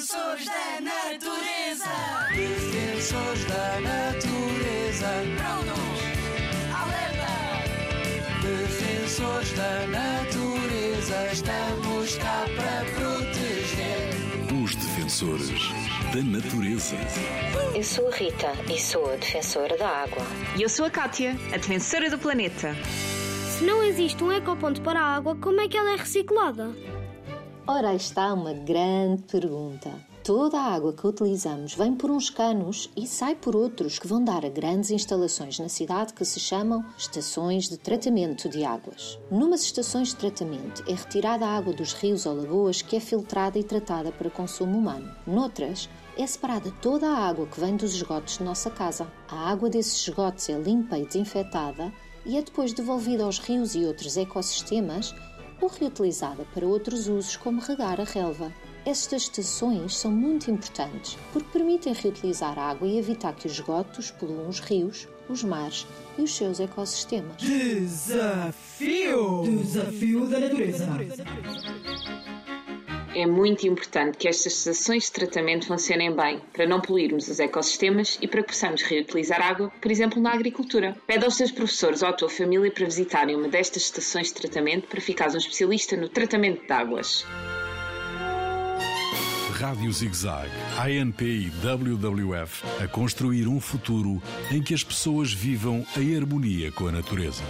Defensores da natureza. Defensores da natureza. Prontos. Alerta. Defensores da natureza. Estamos cá para proteger. Os defensores da natureza. Eu sou a Rita e sou a defensora da água. E eu sou a Kátia, a defensora do planeta. Se não existe um ecoponto para a água, como é que ela é reciclada? Ora, está uma grande pergunta. Toda a água que utilizamos vem por uns canos e sai por outros que vão dar a grandes instalações na cidade que se chamam estações de tratamento de águas. Numas estações de tratamento é retirada a água dos rios ou lagoas que é filtrada e tratada para consumo humano. Noutras, é separada toda a água que vem dos esgotos de nossa casa. A água desses esgotos é limpa e desinfetada e é depois devolvida aos rios e outros ecossistemas ou reutilizada para outros usos, como regar a relva. Estas estações são muito importantes porque permitem reutilizar a água e evitar que os esgotos poluam os rios, os mares e os seus ecossistemas. Desafio! Desafio da natureza. É muito importante que estas estações de tratamento funcionem bem, para não poluirmos os ecossistemas e para que possamos reutilizar água, por exemplo, na agricultura. Pede aos teus professores ou à tua família para visitarem uma destas estações de tratamento para ficares um especialista no tratamento de águas. Rádio ZigZag, ANP e WWF a construir um futuro em que as pessoas vivam em harmonia com a natureza.